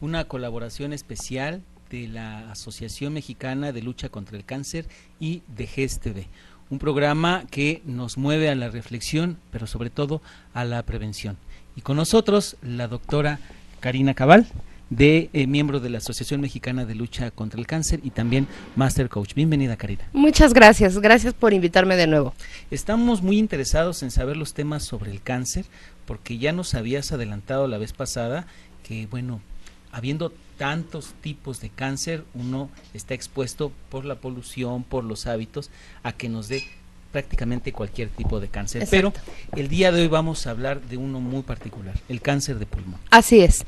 una colaboración especial de la Asociación Mexicana de Lucha contra el Cáncer y de GSTV. Un programa que nos mueve a la reflexión, pero sobre todo a la prevención. Y con nosotros la doctora Karina Cabal, de eh, miembro de la Asociación Mexicana de Lucha contra el Cáncer y también Master Coach. Bienvenida, Karina. Muchas gracias, gracias por invitarme de nuevo. Estamos muy interesados en saber los temas sobre el cáncer, porque ya nos habías adelantado la vez pasada que, bueno, habiendo tantos tipos de cáncer, uno está expuesto por la polución, por los hábitos, a que nos dé prácticamente cualquier tipo de cáncer. Pero el día de hoy vamos a hablar de uno muy particular, el cáncer de pulmón. Así es.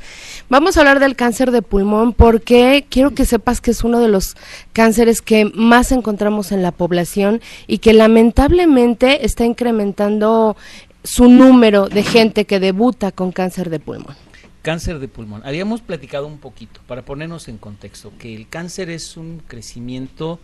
Vamos a hablar del cáncer de pulmón porque quiero que sepas que es uno de los cánceres que más encontramos en la población y que lamentablemente está incrementando su número de gente que debuta con cáncer de pulmón. Cáncer de pulmón. Habíamos platicado un poquito, para ponernos en contexto, que el cáncer es un crecimiento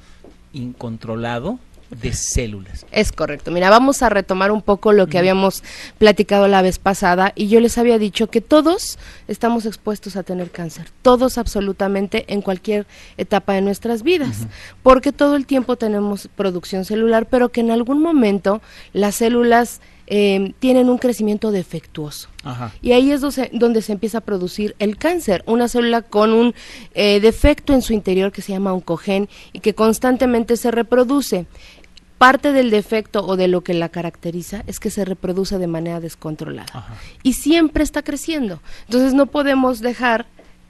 incontrolado de células. Es correcto. Mira, vamos a retomar un poco lo que habíamos platicado la vez pasada y yo les había dicho que todos estamos expuestos a tener cáncer, todos absolutamente en cualquier etapa de nuestras vidas, porque todo el tiempo tenemos producción celular, pero que en algún momento las células eh, tienen un crecimiento defectuoso. Y ahí es donde, se empieza a producir el cáncer, una célula con un eh, defecto en su interior que se llama oncogen y que constantemente se reproduce. Parte del defecto o de lo que la caracteriza es que se reproduce de manera descontrolada y siempre está creciendo. Entonces no podemos dejar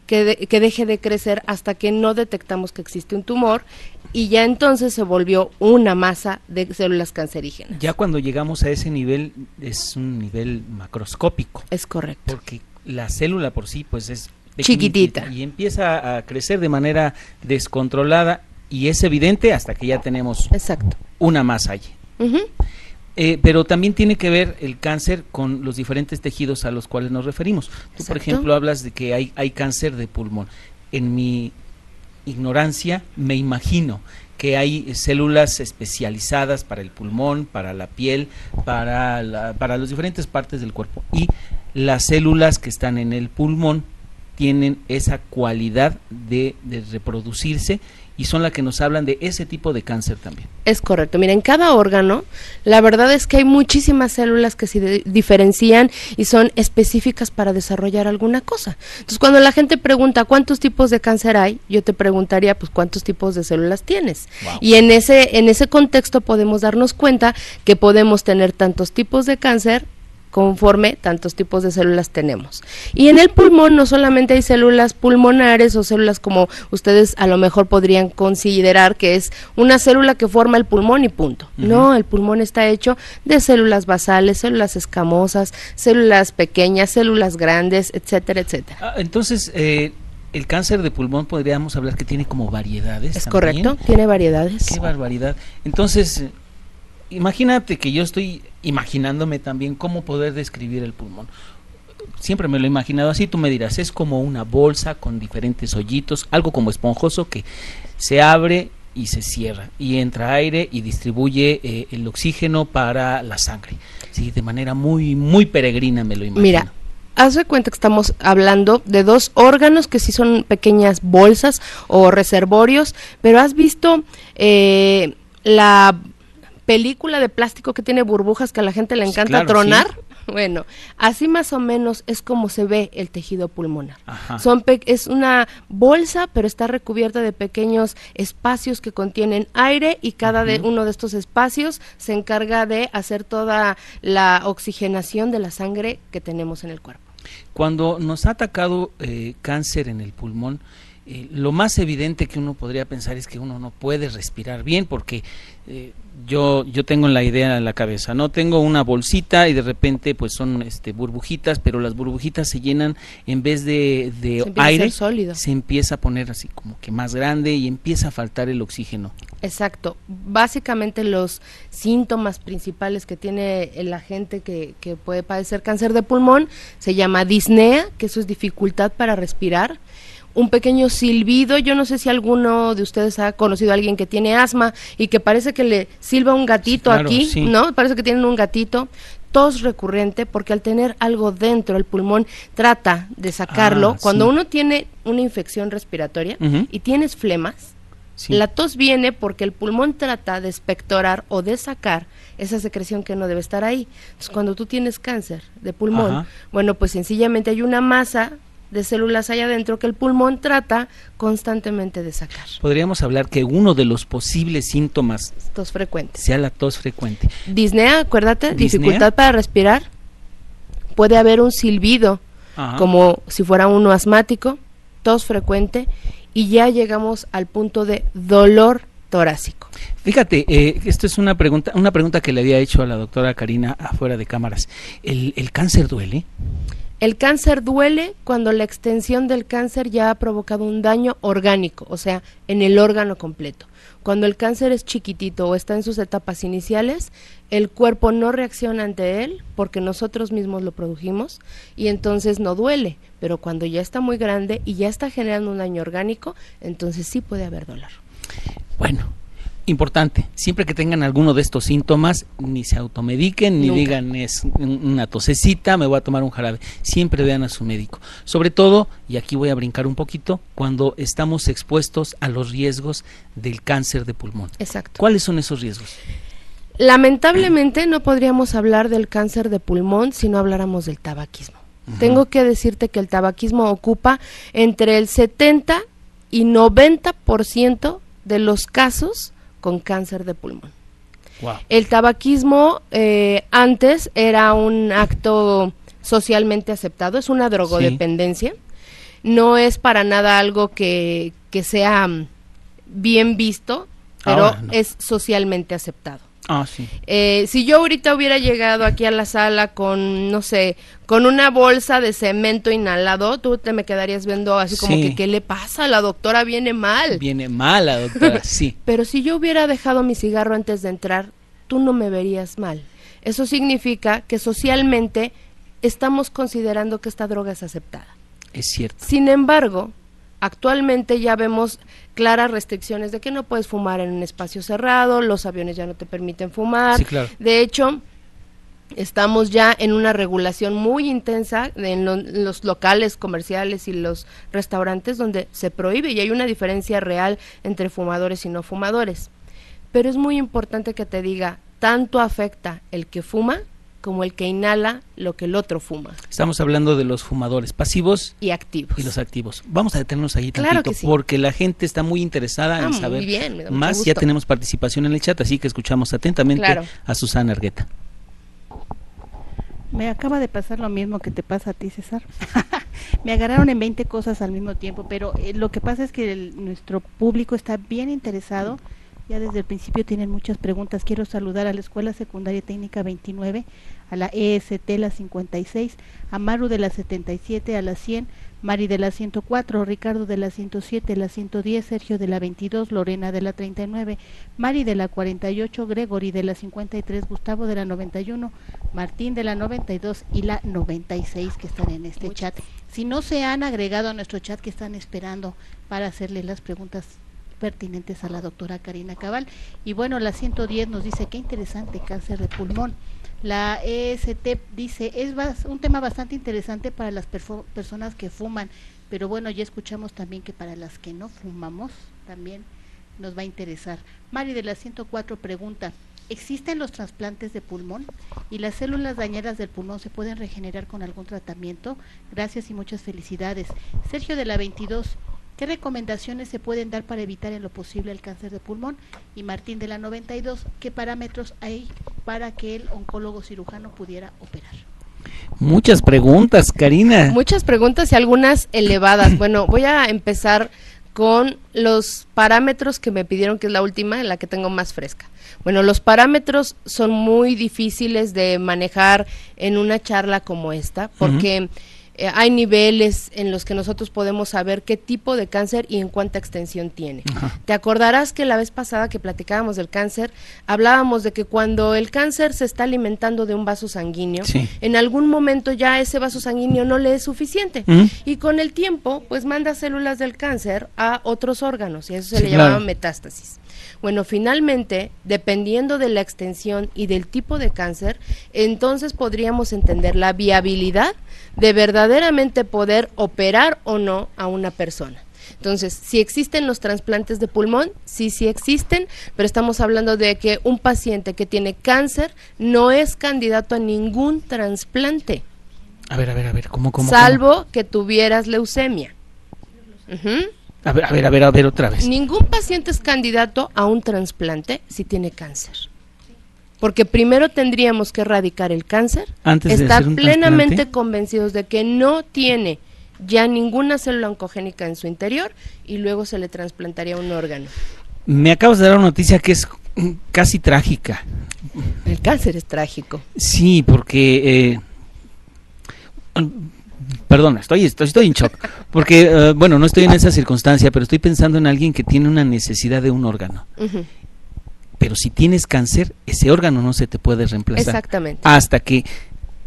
que, que, deje de crecer hasta que no detectamos que existe un tumor y ya entonces se volvió una masa de células cancerígenas. Ya cuando llegamos a ese nivel es un nivel macroscópico. Es correcto. Porque la célula por sí pues es chiquitita y empieza a crecer de manera descontrolada y es evidente hasta que ya tenemos Exacto. una masa allí. Eh, pero también tiene que ver el cáncer con los diferentes tejidos a los cuales nos referimos. Tú, por ejemplo, hablas de que hay, hay cáncer de pulmón. En mi ignorancia me imagino que hay células especializadas para el pulmón, para la piel, para, para las diferentes partes del cuerpo. Y las células que están en el pulmón tienen esa cualidad de, de reproducirse y son las que nos hablan de ese tipo de cáncer también. Es correcto. Mira, en cada órgano, la verdad es que hay muchísimas células que se diferencian y son específicas para desarrollar alguna cosa. Entonces, cuando la gente pregunta cuántos tipos de cáncer hay, yo te preguntaría, pues, cuántos tipos de células tienes. Y en ese en ese contexto podemos darnos cuenta que podemos tener tantos tipos de cáncer conforme tantos tipos de células tenemos. Y en el pulmón no solamente hay células pulmonares o células como ustedes a lo mejor podrían considerar que es una célula que forma el pulmón y punto. No, el pulmón está hecho de células basales, células escamosas, células pequeñas, células grandes, etcétera, etcétera. Ah, entonces, eh, el cáncer de pulmón podríamos hablar que tiene como variedades. Es correcto, tiene variedades. Qué barbaridad. Entonces, imagínate que yo estoy imaginándome también cómo poder describir el pulmón. Siempre me lo he imaginado así, tú me dirás, es como una bolsa con diferentes hoyitos, algo como esponjoso que se abre y se cierra y entra aire y distribuye eh, el oxígeno para la sangre. Sí, de manera muy muy peregrina me lo imagino. Mira, haz de cuenta que estamos hablando de dos órganos que sí son pequeñas bolsas o reservorios, pero has visto eh, la película de plástico que tiene burbujas que a la gente le encanta tronar. Bueno, así más o menos es como se ve el tejido pulmonar. Son es una bolsa, pero está recubierta de pequeños espacios que contienen aire y cada de uno de estos espacios se encarga de hacer toda la oxigenación de la sangre que tenemos en el cuerpo. Cuando nos ha atacado eh, cáncer en el pulmón, eh, lo más evidente que uno podría pensar es que uno no puede respirar bien porque eh, yo yo tengo la idea en la cabeza no tengo una bolsita y de repente pues son este burbujitas pero las burbujitas se llenan en vez de, de aire se empieza a poner así como que más grande y empieza a faltar el oxígeno. Exacto. Básicamente los síntomas principales que tiene la gente que, que puede padecer cáncer de pulmón se llama disnea que eso es dificultad para respirar un pequeño silbido. Yo no sé si alguno de ustedes ha conocido a alguien que tiene asma y que parece que le silba un gatito aquí, ¿no? Parece que tienen un gatito. tos recurrente, porque al tener algo dentro, el pulmón trata de sacarlo. Ah, Cuando sí. uno tiene una infección respiratoria y tienes flemas, Sí. la tos viene porque el pulmón trata de expectorar o de sacar esa secreción que no debe estar ahí. Entonces, cuando tú tienes cáncer de pulmón, Ajá. bueno, pues sencillamente hay una masa de células allá adentro que el pulmón trata constantemente de sacar. Podríamos hablar que uno de los posibles síntomas Tos frecuentes. sea la tos frecuente. Disnea, acuérdate, Disnea. dificultad para respirar. Puede haber un silbido, Ajá. como si fuera uno asmático, tos frecuente, y ya llegamos al punto de dolor torácico. Fíjate, eh, esto es una pregunta, una pregunta que le había hecho a la doctora Karina afuera de cámaras. ¿El, el cáncer duele? El cáncer duele cuando la extensión del cáncer ya ha provocado un daño orgánico, o sea, en el órgano completo. Cuando el cáncer es chiquitito o está en sus etapas iniciales, el cuerpo no reacciona ante él porque nosotros mismos lo produjimos y entonces no duele. Pero cuando ya está muy grande y ya está generando un daño orgánico, entonces sí puede haber dolor. Bueno, importante, siempre que tengan alguno de estos síntomas, ni se automediquen, ni Nunca. digan es un- una tosecita, me voy a tomar un jarabe. Siempre vean a su médico. Sobre todo, y aquí voy a brincar un poquito, cuando estamos expuestos a los riesgos del cáncer de pulmón. Exacto. ¿Cuáles son esos riesgos? Lamentablemente no podríamos hablar del cáncer de pulmón si no habláramos del tabaquismo. Tengo que decirte que el tabaquismo ocupa entre el 70 y 90% de los casos con cáncer de pulmón. Wow. El tabaquismo eh, antes era un acto socialmente aceptado, es una drogodependencia, no es para nada algo que, que sea mm, bien visto, pero Ahora no. es socialmente aceptado. Ah, sí. Eh, si yo ahorita hubiera llegado aquí a la sala con, no sé, con una bolsa de cemento inhalado, tú te me quedarías viendo así como Sí. que, ¿qué le pasa? La doctora viene mal. Viene mala, doctora, sí. Pero si yo hubiera dejado mi cigarro antes de entrar, tú no me verías mal. Eso significa que socialmente estamos considerando que esta droga es aceptada. Es cierto. Sin embargo, actualmente ya vemos claras restricciones de que no puedes fumar en un espacio cerrado, los aviones ya no te permiten fumar. Sí, claro. De hecho, estamos ya en una regulación muy intensa en, lo- en los locales comerciales y los restaurantes donde se prohíbe y hay una diferencia real entre fumadores y no fumadores. Pero es muy importante que te diga, tanto afecta el que fuma como el que inhala lo que el otro fuma Estamos hablando de los fumadores pasivos y activos. y los activos. Vamos a detenernos ahí Claro tantito que sí. porque la gente está muy interesada Ah, en muy saber bien, más. Ya tenemos participación en el chat, así que escuchamos atentamente Claro. a Susana Argueta. Me acaba de pasar lo mismo que te pasa a ti, César. Me agarraron en 20 cosas al mismo tiempo, pero eh, lo que pasa es que el- nuestro público está bien interesado. Ya desde el principio tienen muchas preguntas. Quiero saludar a la Escuela Secundaria Técnica 29, a la EST la 56, a Maru de la 77, a la 100, Mari de la 104, Ricardo de la 107, la 110, Sergio de la 22, Lorena de la 39, Mari de la 48, Gregory de la 53, Gustavo de la 91, Martín de la 92 y la 96 que están en este Muchas. chat. Si no se han agregado a nuestro chat que están esperando para hacerle las preguntas pertinentes a la doctora Karina Cabal. Y bueno, la 110 nos dice, qué interesante cáncer de pulmón. La EST dice, es un tema bastante interesante para las personas que fuman, pero bueno, ya escuchamos también que para las que no fumamos también nos va a interesar. Mari de la 104 pregunta, ¿existen los trasplantes de pulmón y las células dañadas del pulmón se pueden regenerar con algún tratamiento? Gracias y muchas felicidades. Sergio de la 22, ¿qué recomendaciones se pueden dar para evitar en lo posible el cáncer de pulmón? Y Martín de la 92, ¿qué parámetros hay para que el oncólogo cirujano pudiera operar? Muchas preguntas, Karina. Muchas preguntas y algunas elevadas. Bueno, voy a empezar con los parámetros que me pidieron, que es la última, en la que tengo más fresca. Bueno, los parámetros son muy difíciles de manejar en una charla como esta, porque eh, hay niveles en los que nosotros podemos saber qué tipo de cáncer y en cuánta extensión tiene. Ajá. Te acordarás que la vez pasada que platicábamos del cáncer, hablábamos de que cuando el cáncer se está alimentando de un vaso sanguíneo, Sí. en algún momento ya ese vaso sanguíneo no le es suficiente. Mm. Y con el tiempo, pues manda células del cáncer a otros órganos, y eso se Sí, le claro. llamaba metástasis. Bueno, finalmente, dependiendo de la extensión y del tipo de cáncer, entonces podríamos entender la viabilidad de verdaderamente poder operar o no a una persona. Entonces, si existen los trasplantes de pulmón, sí, sí existen, pero estamos hablando de que un paciente que tiene cáncer no es candidato a ningún trasplante. A ver, a ver, a ver, ¿cómo, cómo? Salvo que tuvieras leucemia. A ver, a ver, a ver, a ver otra vez. Ningún paciente es candidato a un trasplante si tiene cáncer. Porque primero tendríamos que erradicar el cáncer, Antes de estar plenamente trasplante. convencidos de que no tiene ya ninguna célula oncogénica en su interior y luego se le trasplantaría un órgano. Me acabas de dar una noticia que es casi trágica. El cáncer es trágico. Sí, porque... eh, Perdón, estoy, estoy, estoy en shock. Porque, eh, bueno, no estoy en esa circunstancia, pero estoy pensando en alguien que tiene una necesidad de un órgano. Pero si tienes cáncer, ese órgano no se te puede reemplazar. Exactamente. Hasta que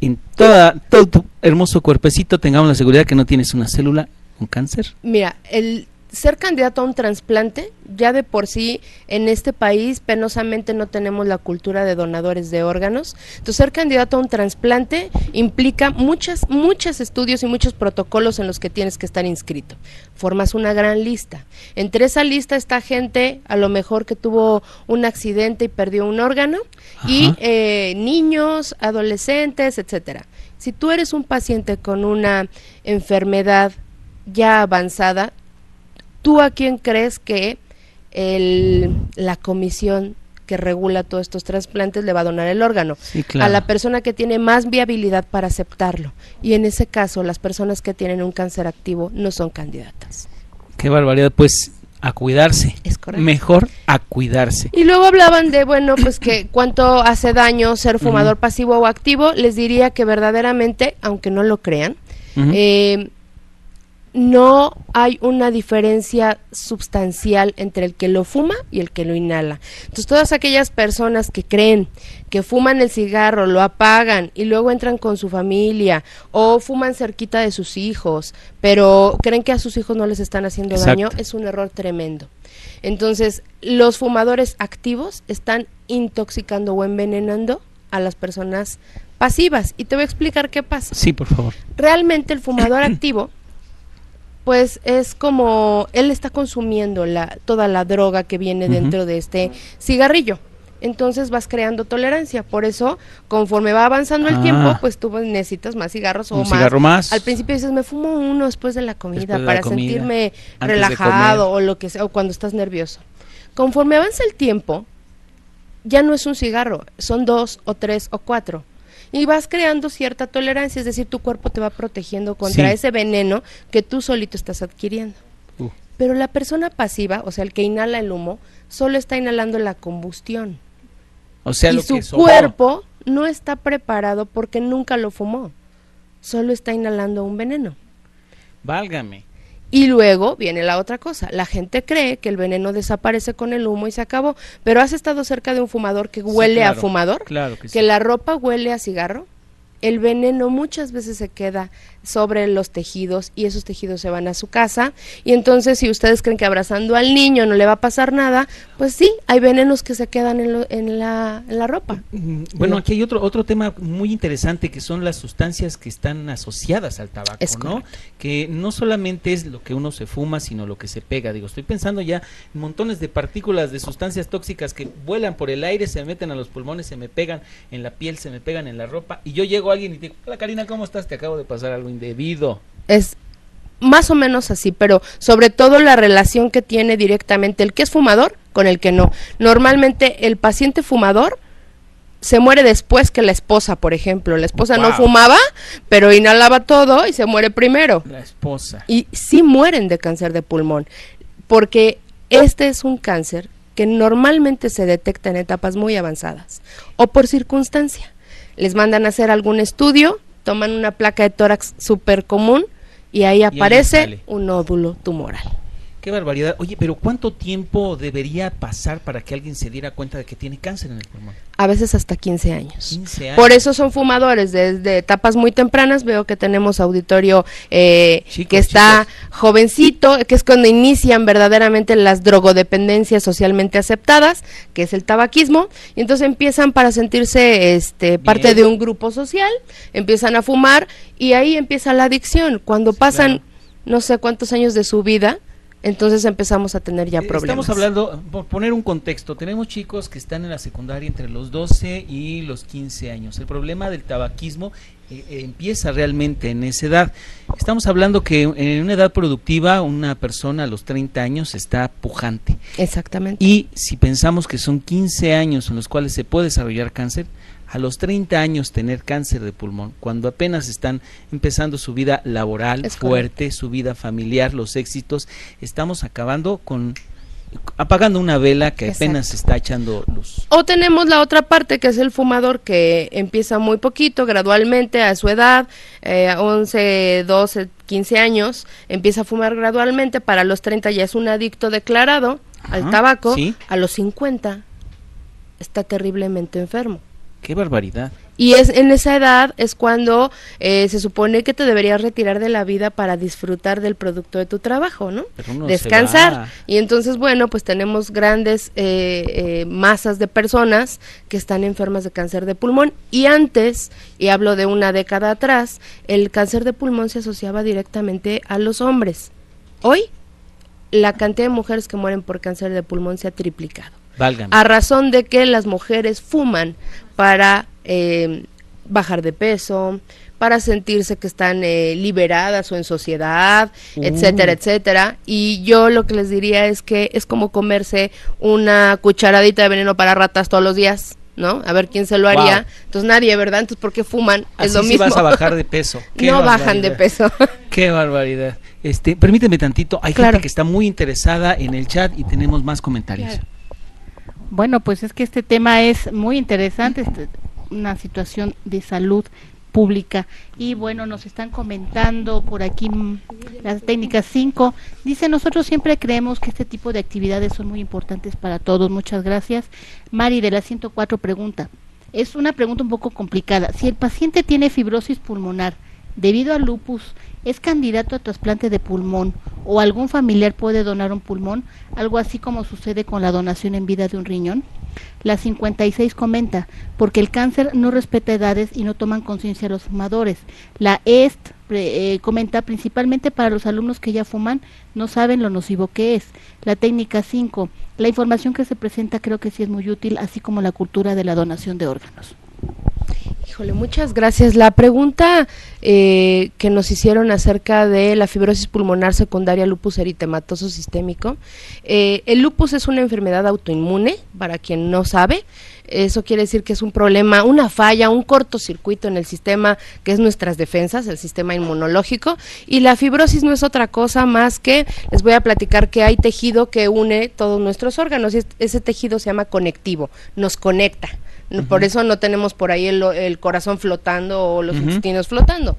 en toda, todo tu hermoso cuerpecito tengamos la seguridad que no tienes una célula con cáncer. Mira, el ser candidato a un trasplante, ya de por sí en este país penosamente no tenemos la cultura de donadores de órganos. Entonces, ser candidato a un trasplante implica muchas, muchos estudios y muchos protocolos en los que tienes que estar inscrito. Formas una gran lista. Entre esa lista está gente, a lo mejor que tuvo un accidente y perdió un órgano, y eh, niños, adolescentes, etcétera. Si tú eres un paciente con una enfermedad ya avanzada, ¿tú a quién crees que el- la comisión que regula todos estos trasplantes le va a donar el órgano? Sí, claro. A la persona que tiene más viabilidad para aceptarlo. Y en ese caso, las personas que tienen un cáncer activo no son candidatas. Qué barbaridad. Pues a cuidarse. Es correcto. Mejor a cuidarse. Y luego hablaban de, bueno, pues que cuánto hace daño ser fumador pasivo o activo. Les diría que verdaderamente, aunque no lo crean, eh, no hay una diferencia sustancial entre el que lo fuma y el que lo inhala. Entonces, todas aquellas personas que creen que fuman el cigarro, lo apagan y luego entran con su familia o fuman cerquita de sus hijos, pero creen que a sus hijos no les están haciendo Exacto. daño, es un error tremendo. Entonces, los fumadores activos están intoxicando o envenenando a las personas pasivas. Y te voy a explicar qué pasa Sí, por favor. realmente el fumador activo pues es como él está consumiendo la toda la droga que viene dentro de este cigarrillo. Entonces vas creando tolerancia, por eso conforme va avanzando el Ah. tiempo, pues tú necesitas más cigarros o Un más. cigarro más. Al principio dices, me fumo uno después de la comida la para comida, sentirme relajado o lo que sea, o cuando estás nervioso. Conforme avanza el tiempo, ya no es un cigarro, son dos o tres o cuatro. Y vas creando cierta tolerancia, es decir, tu cuerpo te va protegiendo contra Sí. ese veneno que tú solito estás adquiriendo. Uh, Pero la persona pasiva, o sea, el que inhala el humo, solo está inhalando la combustión. o sea, y lo su que cuerpo no está preparado porque nunca lo fumó. Solo está inhalando un veneno. Válgame. Y luego viene la otra cosa. La gente cree que el veneno desaparece con el humo y se acabó. Pero has estado cerca de un fumador que Sí, huele a fumador, Claro que, que sí. la ropa huele a cigarro. El veneno muchas veces se queda sobre los tejidos y esos tejidos se van a su casa. Y entonces, si ustedes creen que abrazando al niño no le va a pasar nada, pues sí, hay venenos que se quedan en, lo- en la, en la ropa. Bueno, aquí hay otro otro tema muy interesante que son las sustancias que están asociadas al tabaco, Es ¿no? Que no solamente es lo que uno se fuma, sino lo que se pega. Digo, estoy pensando ya en montones de partículas de sustancias tóxicas que vuelan por el aire, se meten a los pulmones, se me pegan en la piel, se me pegan en la ropa y yo llego a alguien y digo, "Hola Karina, ¿cómo estás? Te acabo de pasar algo indebido." Es más o menos así, pero sobre todo la relación que tiene directamente el que es fumador con el que no. Normalmente el paciente fumador se muere después que la esposa, por ejemplo. La esposa no fumaba, pero inhalaba todo y se muere primero. La esposa. Y sí mueren de cáncer de pulmón, porque este es un cáncer que normalmente se detecta en etapas muy avanzadas o por circunstancia. Les mandan a hacer algún estudio, toman una placa de tórax súper común y ahí aparece un nódulo tumoral. Qué barbaridad. Oye, pero ¿cuánto tiempo debería pasar para que alguien se diera cuenta de que tiene cáncer en el pulmón? A veces hasta 15 años. Por eso son fumadores. Desde etapas muy tempranas veo que tenemos auditorio eh, que está jovencito, que es cuando inician verdaderamente las drogodependencias socialmente aceptadas, que es el tabaquismo, y entonces empiezan para sentirse este, parte de un grupo social, empiezan a fumar y ahí empieza la adicción. Cuando pasan no sé cuántos años de su vida, entonces empezamos a tener ya eh, problemas. Estamos hablando, por poner un contexto, tenemos chicos que están en la secundaria entre los 12 y los 15 años. El problema del tabaquismo eh, eh, empieza realmente en esa edad. Estamos hablando que en una edad productiva una persona a los 30 años está pujante. Exactamente. Y si pensamos que son 15 años en los cuales se puede desarrollar cáncer, a los 30 años tener cáncer de pulmón, cuando apenas están empezando su vida laboral fuerte, su vida familiar, los éxitos, estamos acabando con apagando una vela que apenas está echando luz. O tenemos la otra parte que es el fumador que empieza muy poquito, gradualmente a su edad, eh, 11, 12, 15 años, empieza a fumar gradualmente, para los 30 ya es un adicto declarado al tabaco, a los 50 está terriblemente enfermo. Qué barbaridad. Y es en esa edad es cuando eh, se supone que te deberías retirar de la vida para disfrutar del producto de tu trabajo, ¿no? Descansar. Y entonces, bueno, pues tenemos grandes eh, eh, masas de personas que están enfermas de cáncer de pulmón. Y antes, y hablo de una década atrás, el cáncer de pulmón se asociaba directamente a los hombres. Hoy, la cantidad de mujeres que mueren por cáncer de pulmón se ha triplicado. A razón de que las mujeres fuman para eh, bajar de peso, para sentirse que están eh, liberadas o en sociedad, etcétera, uh. etcétera. Y yo lo que les diría es que es como comerse una cucharadita de veneno para ratas todos los días. ¿no? A ver quién se lo haría. Entonces nadie, ¿verdad? Entonces, ¿por qué fuman? es lo mismo. vas a bajar de peso. no bajan de peso. qué barbaridad. Este, permíteme tantito, hay gente que está muy interesada en el chat y tenemos más comentarios. Bueno, pues es que este tema es muy interesante, este, una situación de salud pública. Y bueno, nos están comentando por aquí las técnicas 5. Dice, nosotros siempre creemos que este tipo de actividades son muy importantes para todos. Muchas gracias. Mari de la 104 pregunta. Es una pregunta un poco complicada. Si el paciente tiene fibrosis pulmonar debido al lupus, es candidato a trasplante de pulmón o algún familiar puede donar un pulmón, algo así como sucede con la donación en vida de un riñón? La 56 comenta, porque el cáncer no respeta edades y no toman conciencia los fumadores. La EST eh, comenta, principalmente para los alumnos que ya fuman, no saben lo nocivo que es. La técnica 5, la información que se presenta creo que sí es muy útil, así como la cultura de la donación de órganos. Híjole, muchas gracias. La pregunta eh, que nos hicieron acerca de la fibrosis pulmonar secundaria lupus eritematoso sistémico. Eh, el lupus es una enfermedad autoinmune, para quien no sabe. Eso quiere decir que es un problema, una falla, un cortocircuito en el sistema que es nuestras defensas, el sistema inmunológico. Y la fibrosis no es otra cosa más que, les voy a platicar que hay tejido que une todos nuestros órganos. Y ese tejido se llama conectivo, nos conecta. Por eso no tenemos por ahí el, corazón flotando o los intestinos flotando.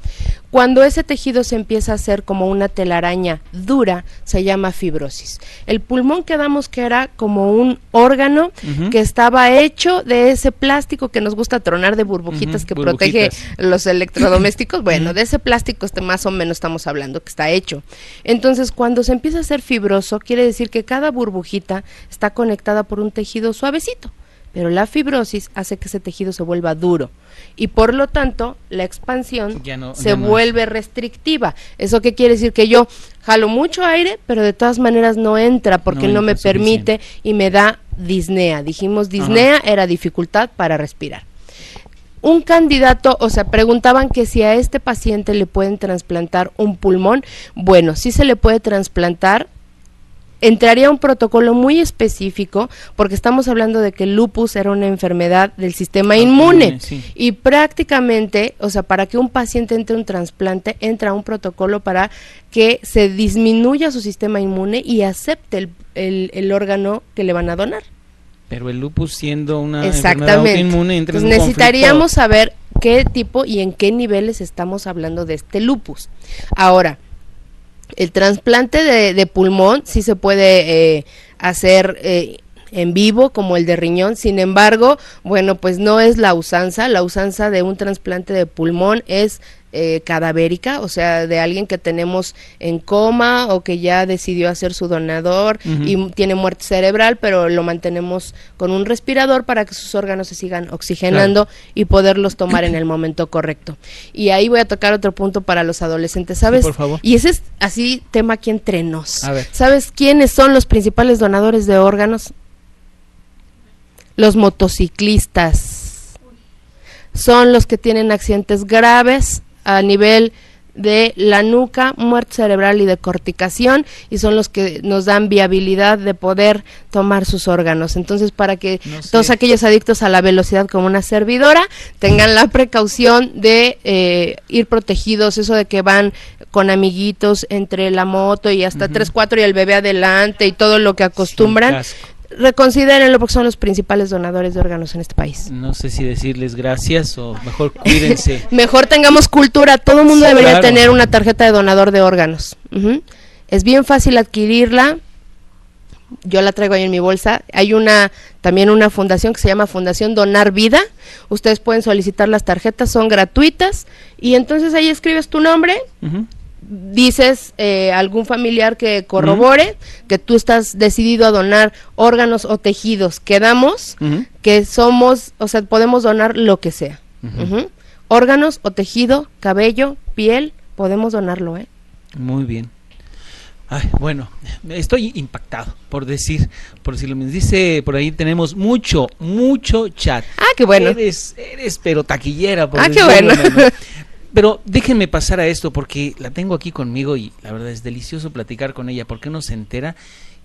Cuando ese tejido se empieza a hacer como una telaraña dura, se llama fibrosis. El pulmón quedamos que era como un órgano que estaba hecho de ese plástico que nos gusta tronar de burbujitas que protege los electrodomésticos. bueno, de ese plástico este más o menos estamos hablando que está hecho. Entonces, cuando se empieza a hacer fibroso, quiere decir que cada burbujita está conectada por un tejido suavecito pero la fibrosis hace que ese tejido se vuelva duro y por lo tanto la expansión se vuelve restrictiva. ¿Eso qué quiere decir? Que yo jalo mucho aire, pero de todas maneras no entra porque no, me permite y me da disnea. Dijimos disnea era dificultad para respirar. Un candidato, o sea, preguntaban que si a este paciente le pueden trasplantar un pulmón. Bueno, sí se le puede trasplantar entraría un protocolo muy específico porque estamos hablando de que el lupus era una enfermedad del sistema inmune y prácticamente, o sea, para que un paciente entre un trasplante entra un protocolo para que se disminuya su sistema inmune y acepte el, el, órgano que le van a donar. Pero el lupus siendo una enfermedad inmune, entonces necesitaríamos saber qué tipo y en qué niveles estamos hablando de este lupus. Ahora, El trasplante de, pulmón sí se puede eh, hacer eh, en vivo como el de riñón. Sin embargo, bueno, pues no es la usanza. La usanza de un trasplante de pulmón es eh, cadavérica, o sea, de alguien que tenemos en coma o que ya decidió hacer su donador y tiene muerte cerebral, pero lo mantenemos con un respirador para que sus órganos se sigan oxigenando y poderlos tomar en el momento correcto. Y ahí voy a tocar otro punto para los adolescentes, ¿sabes? por favor. Y ese es así tema aquí entre nos. ¿Sabes quiénes son los principales donadores de órganos? Los motociclistas. Son los que tienen accidentes graves a nivel de la nuca, muerte cerebral y de corticación y son los que nos dan viabilidad de poder tomar sus órganos. Entonces, para que todos aquellos adictos a la velocidad como una servidora tengan la precaución de eh, ir protegidos, eso de que van con amiguitos entre la moto y hasta tres, cuatro y el bebé adelante y todo lo que acostumbran reconsidérenlo porque son los principales donadores de órganos en este país. No sé si decirles gracias o mejor cuídense. mejor tengamos cultura, todo el mundo debería tener una tarjeta de donador de órganos. Es bien fácil adquirirla. Yo la traigo ahí en mi bolsa. Hay una también una fundación que se llama Fundación Donar Vida. Ustedes pueden solicitar las tarjetas, son gratuitas y entonces ahí escribes tu nombre, dices eh, algún familiar que corrobore que tú estás decidido a donar órganos o tejidos, quedamos que somos, o sea, podemos donar lo que sea. Órganos o tejido, cabello, piel, podemos donarlo, ¿eh? Muy bien. Ay, bueno, estoy impactado por decir, por si lo me dice por ahí tenemos mucho, mucho chat. Ah, qué bueno. Eres, eres pero taquillera. Por ah, qué bueno. Pero déjenme pasar a esto porque la tengo aquí conmigo y la verdad es delicioso platicar con ella porque no se entera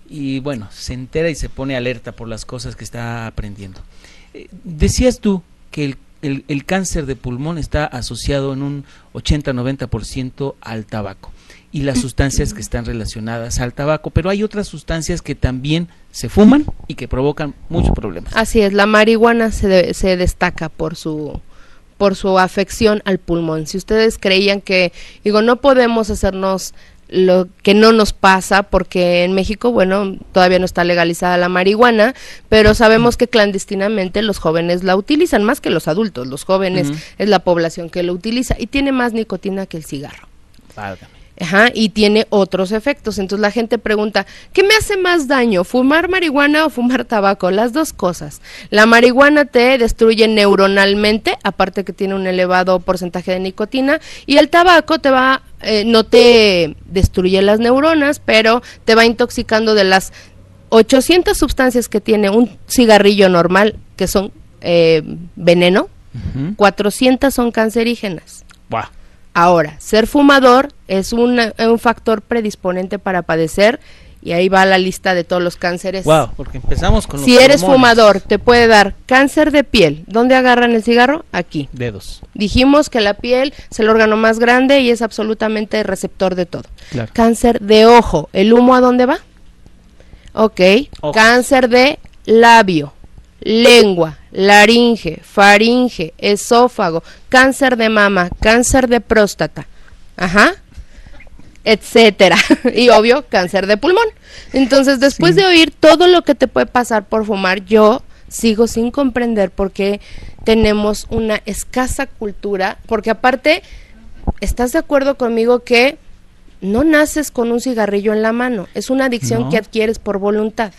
y bueno, se entera y se pone alerta por las cosas que está aprendiendo. Eh, decías tú que el, el, cáncer de pulmón está asociado en un 80-90% al tabaco y las sustancias que están relacionadas al tabaco, pero hay otras sustancias que también se fuman y que provocan muchos problemas. Así es, la marihuana se, se destaca por su por su afección al pulmón. Si ustedes creían que, digo, no podemos hacernos lo que no nos pasa porque en México, bueno, todavía no está legalizada la marihuana, pero sabemos que clandestinamente los jóvenes la utilizan, más que los adultos, los jóvenes es la población que lo utiliza y tiene más nicotina que el cigarro. Ajá, y tiene otros efectos. Entonces la gente pregunta, ¿qué me hace más daño, fumar marihuana o fumar tabaco? Las dos cosas. La marihuana te destruye neuronalmente, aparte que tiene un elevado porcentaje de nicotina, y el tabaco te va, eh, no te destruye las neuronas, pero te va intoxicando de las 800 sustancias que tiene un cigarrillo normal, que son eh, veneno, 400 son cancerígenas. Ahora, ser fumador es un factor predisponente para padecer y ahí va la lista de todos los cánceres. Wow, porque empezamos con los Si eres fumador, te puede dar cáncer de piel. ¿Dónde agarran el cigarro? Aquí. Dedos. Dijimos que la piel es el órgano más grande y es absolutamente receptor de todo. Cáncer de ojo. ¿El humo a dónde va? Ok. Cáncer de labio lengua, laringe, faringe, esófago, cáncer de mama, cáncer de próstata, ajá, etcétera. y obvio, cáncer de pulmón. Entonces, después de oír todo lo que te puede pasar por fumar, yo sigo sin comprender por qué tenemos una escasa cultura, porque aparte, ¿estás de acuerdo conmigo que no naces con un cigarrillo en la mano? Es una adicción que adquieres por voluntad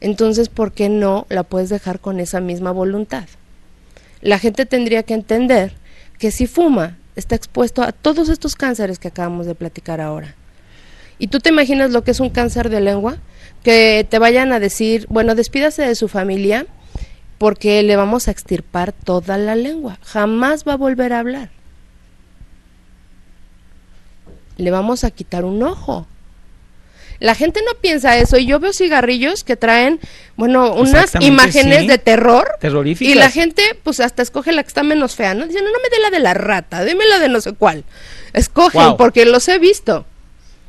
entonces, ¿por qué no la puedes dejar con esa misma voluntad? La gente tendría que entender que si fuma, está expuesto a todos estos cánceres que acabamos de platicar ahora. ¿Y tú te imaginas lo que es un cáncer de lengua? Que te vayan a decir, bueno, despídase de su familia porque le vamos a extirpar toda la lengua. Jamás va a volver a hablar. Le vamos a quitar un ojo. La gente no piensa eso y yo veo cigarrillos que traen, bueno, unas imágenes de terror. Terroríficas. Y la gente, pues hasta escoge la que está menos fea, ¿no? Dicen, no, no me dé la de la rata, dime la de no sé cuál. Escogen, porque los he visto.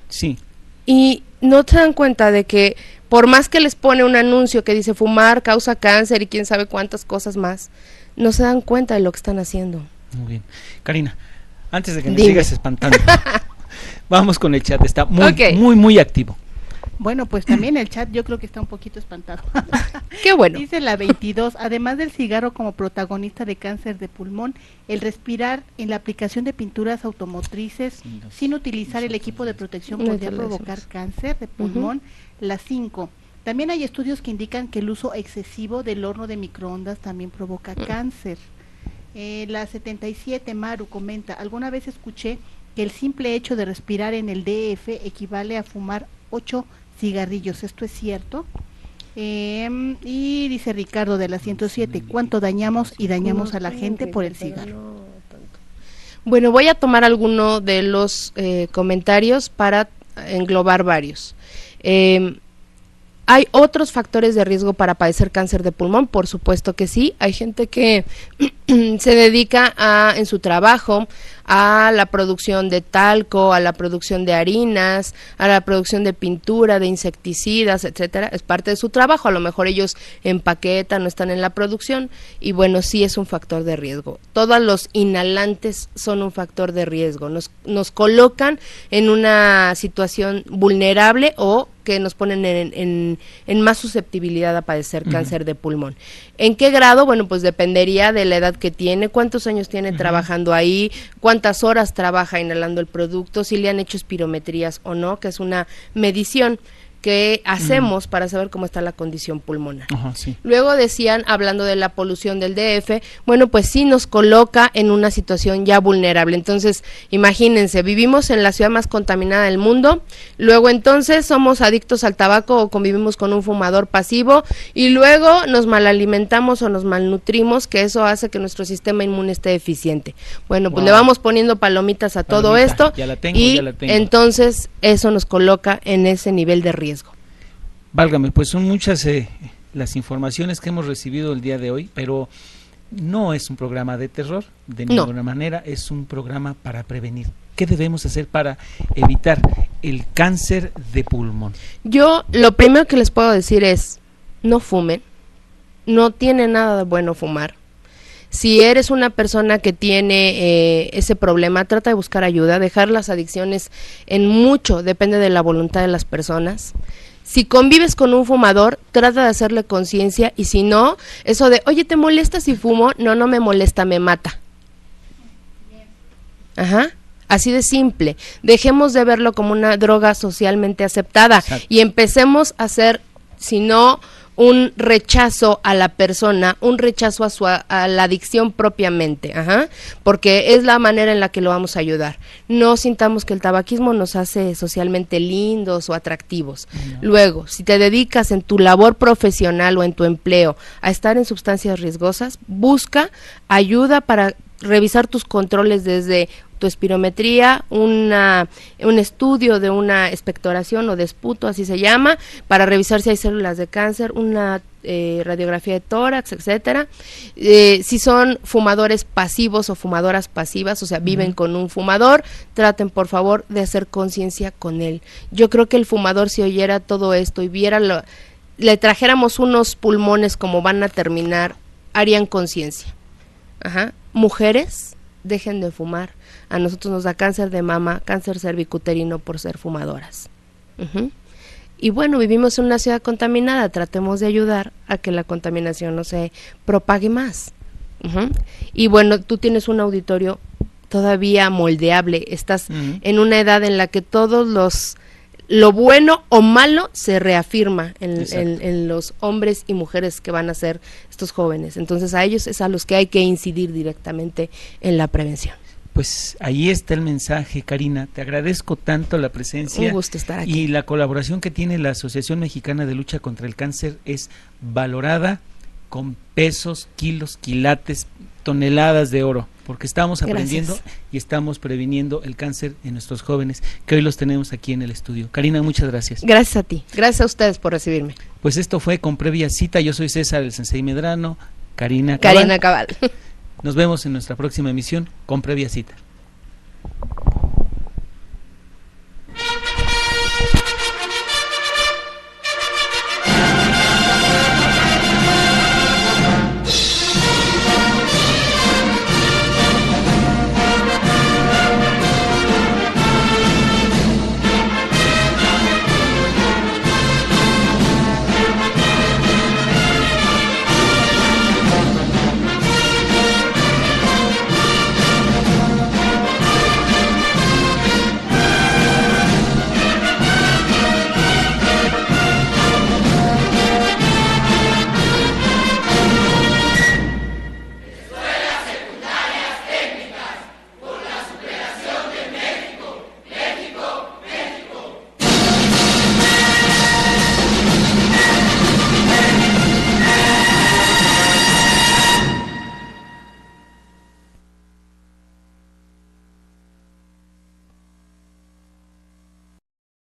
Sí. Y no se dan cuenta de que por más que les pone un anuncio que dice fumar causa cáncer y quién sabe cuántas cosas más, no se dan cuenta de lo que están haciendo. Muy bien. Karina, antes de que me sigas espantando. Vamos con el chat, está muy, muy, muy activo. Bueno, pues también el chat yo creo que está un poquito espantado. Qué bueno. Dice la 22, además del cigarro como protagonista de cáncer de pulmón, el respirar en la aplicación de pinturas automotrices sin utilizar el equipo de protección podría provocar cáncer de pulmón. La 5, también hay estudios que indican que el uso excesivo del horno de microondas también provoca mm. cáncer. Eh, la 77, Maru comenta, alguna vez escuché que el simple hecho de respirar en el DF equivale a fumar 8 cigarrillos. ¿Esto es cierto? Em, y dice Ricardo de la 107, ¿cuánto dañamos y dañamos a la gente por el cigarro? Bueno, voy a tomar alguno de los eh, comentarios para englobar varios. Eh, ¿Hay otros factores de riesgo para padecer cáncer de pulmón? Por supuesto que sí. Hay gente que se dedica a, en su trabajo a la producción de talco, a la producción de harinas, a la producción de pintura, de insecticidas, etcétera, es parte de su trabajo. A lo mejor ellos empaquetan, no están en la producción y bueno, sí es un factor de riesgo. Todos los inhalantes son un factor de riesgo. Nos, nos colocan en una situación vulnerable o que nos ponen en, en, más susceptibilidad a padecer cáncer de pulmón. ¿En qué grado? Bueno, pues dependería de la edad que tiene, cuántos años tiene trabajando ahí, cuántas horas trabaja inhalando el producto, si le han hecho espirometrías o no, que es una medición que hacemos para saber cómo está la condición pulmonar. Luego decían, hablando de la polución del DF, bueno, pues sí nos coloca en una situación ya vulnerable. Entonces, imagínense, vivimos en la ciudad más contaminada del mundo, luego entonces somos adictos al tabaco o convivimos con un fumador pasivo y luego nos malalimentamos o nos malnutrimos, que eso hace que nuestro sistema inmune esté deficiente. Bueno, pues le vamos poniendo palomitas a todo esto y entonces eso nos coloca en ese nivel de riesgo. Válgame, pues son muchas eh, las informaciones que hemos recibido el día de hoy, pero no es un programa de terror, de ninguna manera, es un programa para prevenir. ¿Qué debemos hacer para evitar el cáncer de pulmón? Yo lo primero que les puedo decir es, no fumen, no tiene nada de bueno fumar. Si eres una persona que tiene eh, ese problema, trata de buscar ayuda, dejar las adicciones en mucho, depende de la voluntad de las personas. Si convives con un fumador, trata de hacerle conciencia y si no, eso de, oye, ¿te molesta si fumo? No, no me molesta, me mata. Ajá. Así de simple. Dejemos de verlo como una droga socialmente aceptada y empecemos a hacer, si no un rechazo a la persona, un rechazo a, su, a la adicción propiamente, ajá, porque es la manera en la que lo vamos a ayudar. No sintamos que el tabaquismo nos hace socialmente lindos o atractivos. Luego, si te dedicas en tu labor profesional o en tu empleo a estar en sustancias riesgosas, busca ayuda para revisar tus controles desde tu espirometría, una, un estudio de una expectoración o de esputo, así se llama, para revisar si hay células de cáncer, una eh, radiografía de tórax, etcétera. Eh, si son fumadores pasivos o fumadoras pasivas, o sea, viven con un fumador, traten por favor de hacer conciencia con él. Yo creo que el fumador si oyera todo esto y viera lo, le trajéramos unos pulmones como van a terminar, harían conciencia. Ajá. Mujeres, dejen de fumar. A nosotros nos da cáncer de mama, cáncer cervicuterino por ser fumadoras. Y bueno, vivimos en una ciudad contaminada, tratemos de ayudar a que la contaminación no se propague más. Y bueno, tú tienes un auditorio todavía moldeable, estás en una edad en la que todos los lo bueno o malo se reafirma en, los hombres y mujeres que van a ser estos jóvenes. Entonces a ellos es a los que hay que incidir directamente en la prevención. Pues ahí está el mensaje, Karina. Te agradezco tanto la presencia. Un gusto estar aquí. Y la colaboración que tiene la Asociación Mexicana de Lucha contra el Cáncer es valorada con pesos, kilos, quilates, toneladas de oro, porque estamos aprendiendo y estamos previniendo el cáncer en nuestros jóvenes, que hoy los tenemos aquí en el estudio. Karina, muchas gracias. Gracias a ti, gracias a ustedes por recibirme. Pues esto fue con previa cita, yo soy César el Sensei Medrano, Karina Karina Cabal. Nos vemos en nuestra próxima emisión con previa cita.